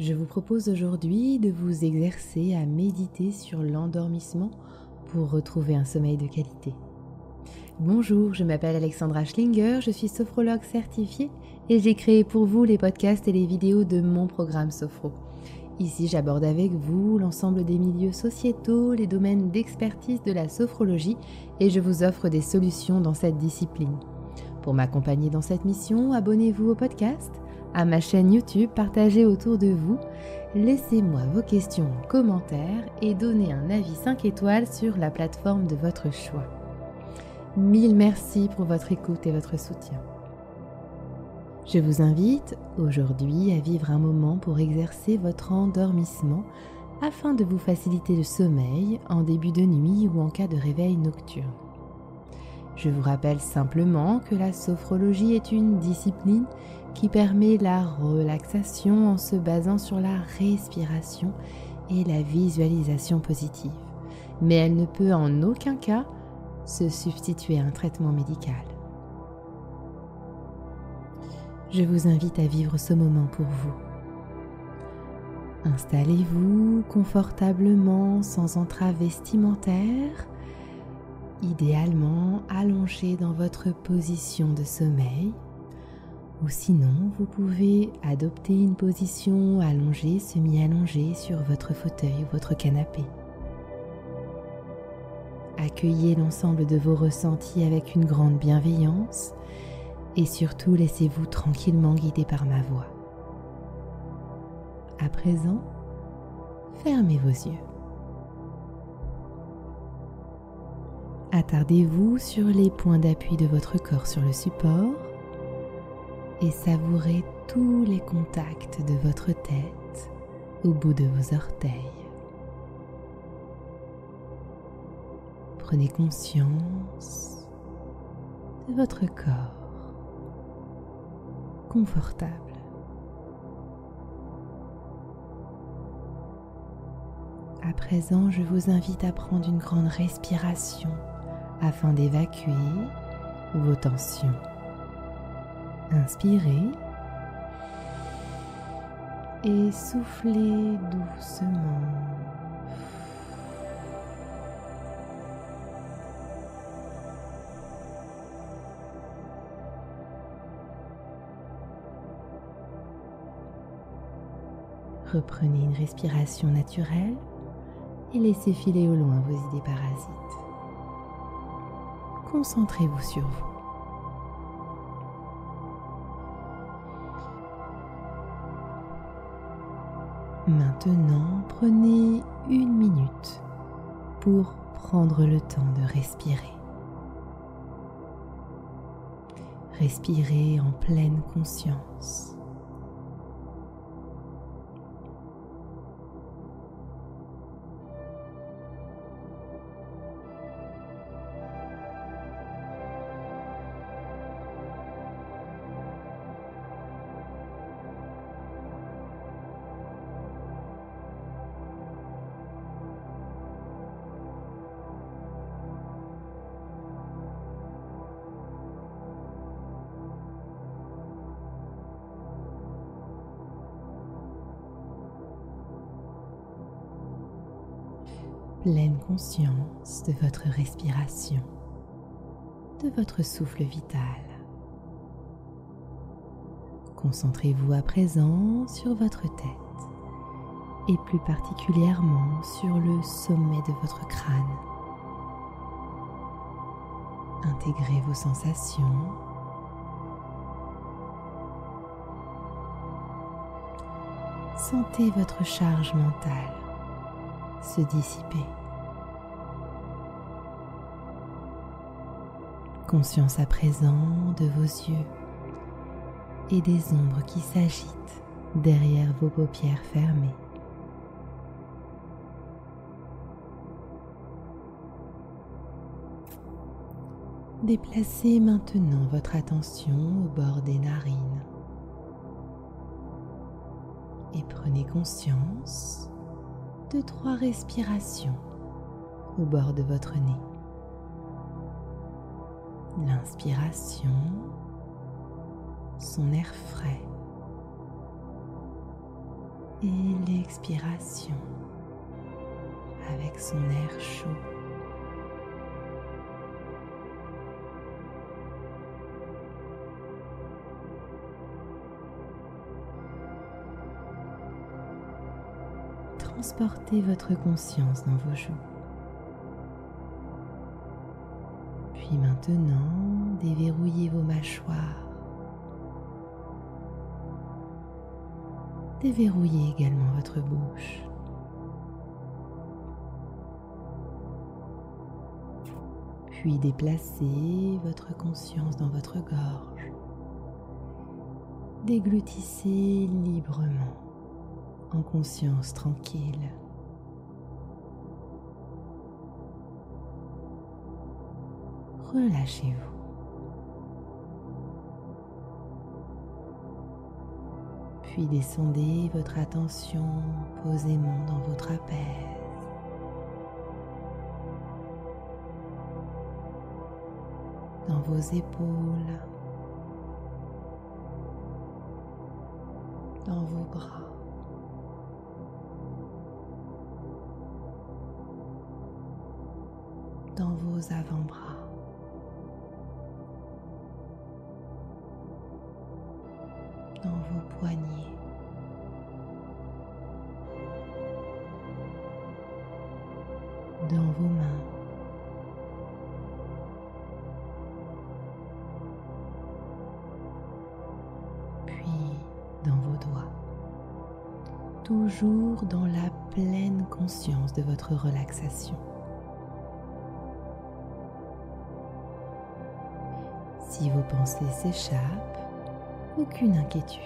Je vous propose aujourd'hui de vous exercer à méditer sur l'endormissement pour retrouver un sommeil de qualité. Bonjour, je m'appelle Alexandra Schlinger, je suis sophrologue certifiée et j'ai créé pour vous les podcasts et les vidéos de mon programme Sophro. Ici, j'aborde avec vous l'ensemble des milieux sociétaux, les domaines d'expertise de la sophrologie et je vous offre des solutions dans cette discipline. Pour m'accompagner dans cette mission, abonnez-vous au podcast, à ma chaîne YouTube, partagez autour de vous, laissez-moi vos questions en commentaire et donnez un avis 5 étoiles sur la plateforme de votre choix. Mille merci pour votre écoute et votre soutien. Je vous invite aujourd'hui à vivre un moment pour exercer votre endormissement afin de vous faciliter le sommeil en début de nuit ou en cas de réveil nocturne. Je vous rappelle simplement que la sophrologie est une discipline qui permet la relaxation en se basant sur la respiration et la visualisation positive. Mais elle ne peut en aucun cas se substituer à un traitement médical je vous invite à vivre ce moment pour vous. Installez-vous confortablement sans entrave vestimentaire, idéalement allongé dans votre position de sommeil, ou sinon vous pouvez adopter une position allongée, semi-allongée sur votre fauteuil ou votre canapé. Accueillez l'ensemble de vos ressentis avec une grande bienveillance et surtout laissez-vous tranquillement guider par ma voix. À présent, fermez vos yeux. Attardez-vous sur les points d'appui de votre corps sur le support et savourez tous les contacts de votre tête au bout de vos orteils. Prenez conscience de votre corps confortable. À présent, je vous invite à prendre une grande respiration afin d'évacuer vos tensions. Inspirez et soufflez doucement. Reprenez une respiration naturelle et laissez filer au loin vos idées parasites. Concentrez-vous sur vous. Maintenant, prenez une minute pour prendre le temps de respirer. Respirez en pleine conscience. Pleine conscience de votre respiration, de votre souffle vital. Concentrez-vous à présent sur votre tête et plus particulièrement sur le sommet de votre crâne. Intégrez vos sensations. Sentez votre charge mentale se dissiper. Conscience à présent de vos yeux et des ombres qui s'agitent derrière vos paupières fermées. Déplacez maintenant votre attention au bord des narines et prenez conscience de trois respirations au bord de votre nez. L'inspiration, son air frais. et l'expiration avec son air chaud. Transportez votre conscience dans vos joues. Puis maintenant, déverrouillez vos mâchoires. Déverrouillez également votre bouche. Puis déplacez votre conscience dans votre gorge. Déglutissez librement en conscience tranquille. Relâchez-vous. Puis descendez votre attention posément dans votre trapèze. Dans vos épaules. Dans vos bras. Avant-bras. dans vos poignets. Dans vos mains. Puis dans vos doigts. Toujours dans la pleine conscience de votre relaxation. Si vos pensées s'échappent, aucune inquiétude.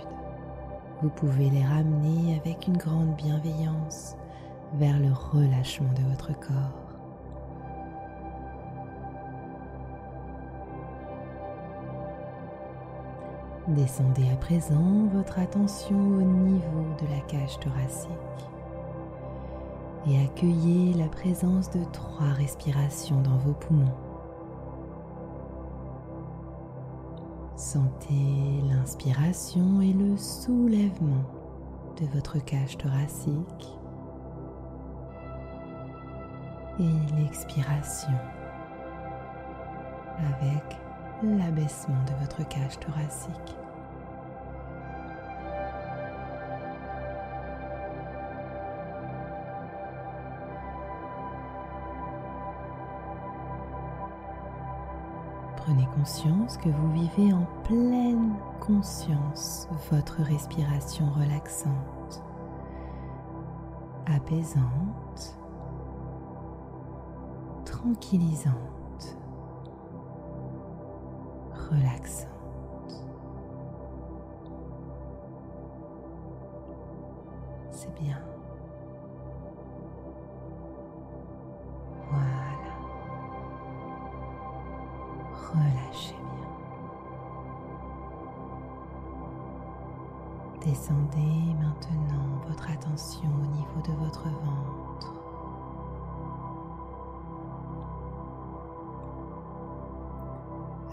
Vous pouvez les ramener avec une grande bienveillance vers le relâchement de votre corps. Descendez à présent votre attention au niveau de la cage thoracique et accueillez la présence de trois respirations dans vos poumons. Sentez l'inspiration et le soulèvement de votre cage thoracique et l'expiration avec l'abaissement de votre cage thoracique. Conscience que vous vivez en pleine conscience votre respiration relaxante, apaisante, tranquillisante, relaxante. C'est bien. Descendez maintenant votre attention au niveau de votre ventre.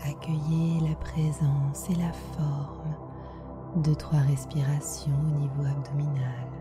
Accueillez la présence et la forme de trois respirations au niveau abdominal.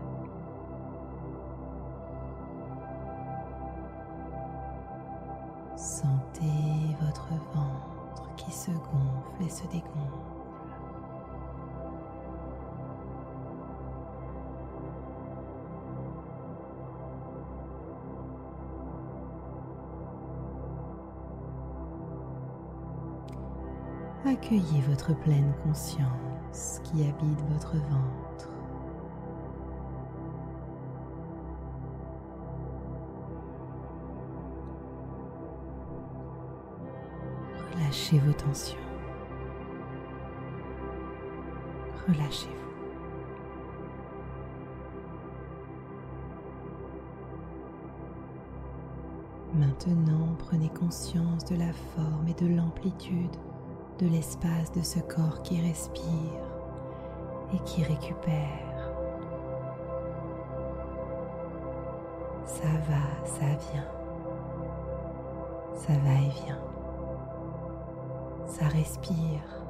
Accueillez votre pleine conscience qui habite votre ventre. Relâchez vos tensions. Relâchez-vous. Maintenant, prenez conscience de la forme et de l'amplitude de l'espace de ce corps qui respire et qui récupère. Ça va, ça vient. Ça va et vient ça respire.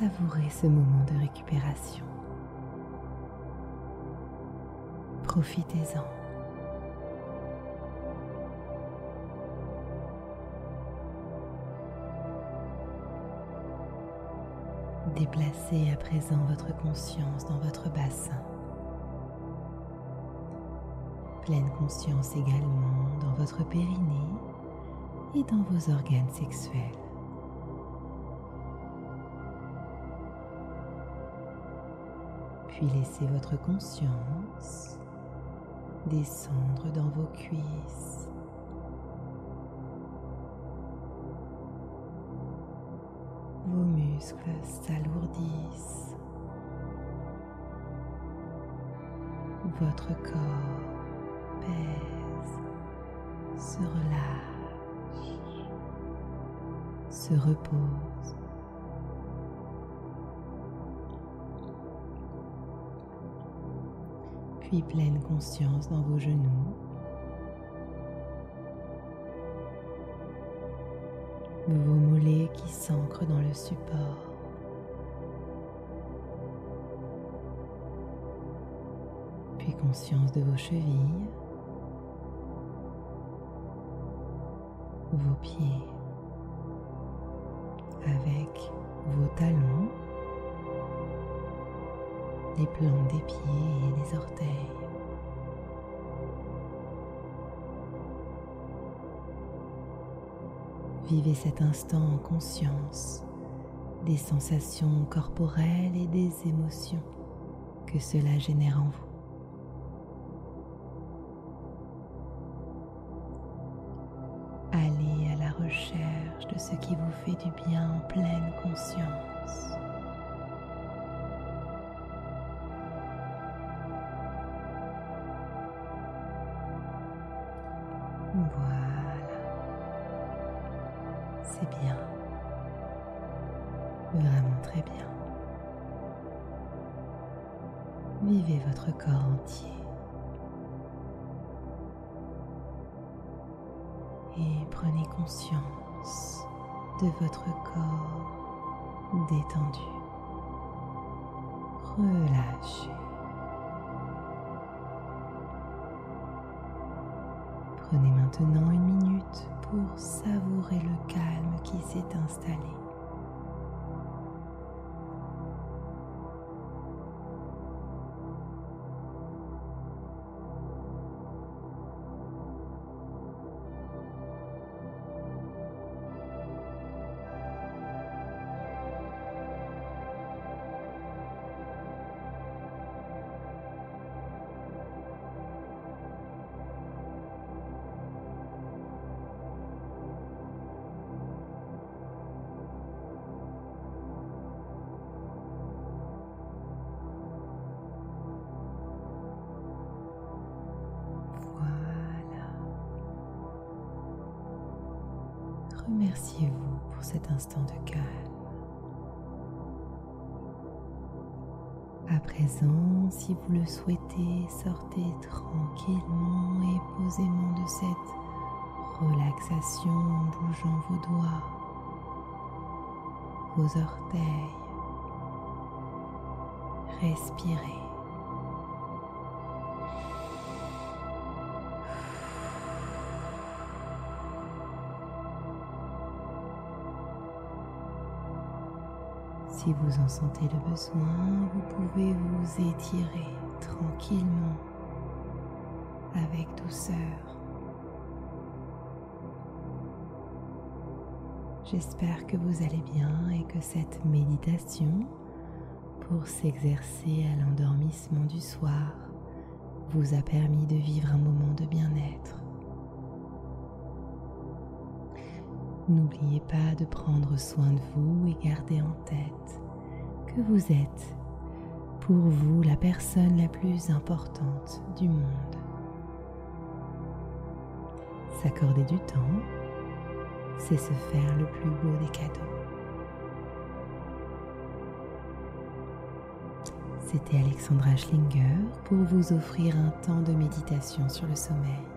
Savourez ce moment de récupération. Profitez-en. Déplacez à présent votre conscience dans votre bassin. Pleine conscience également dans votre périnée et dans vos organes sexuels. Laissez votre conscience descendre dans vos cuisses. Vos muscles s'alourdissent. Votre corps pèse, se relâche, se repose. Pleine conscience dans vos genoux. Vos mollets qui s'ancrent dans le support. Puis conscience de vos chevilles. Vos pieds avec vos talons, les plantes des pieds et les orteils. Vivez cet instant en conscience des sensations corporelles et des émotions que cela génère en vous. Allez à la recherche de ce qui vous fait du bien en pleine conscience. Vivez votre corps entier. Et prenez conscience de votre corps détendu. Relâchez. Prenez maintenant une minute pour savourer le calme qui s'est installé. Remerciez-vous pour cet instant de calme. À présent, si vous le souhaitez, sortez tranquillement et posément de cette relaxation en bougeant vos doigts, vos orteils. Respirez. Si vous en sentez le besoin, vous pouvez vous étirer tranquillement avec douceur. J'espère que vous allez bien et que cette méditation pour s'exercer à l'endormissement du soir vous a permis de vivre un moment de bien-être. N'oubliez pas de prendre soin de vous et gardez en tête que vous êtes pour vous la personne la plus importante du monde. S'accorder du temps, c'est se faire le plus beau des cadeaux. C'était Alexandra Schlinger pour vous offrir un temps de méditation sur le sommeil.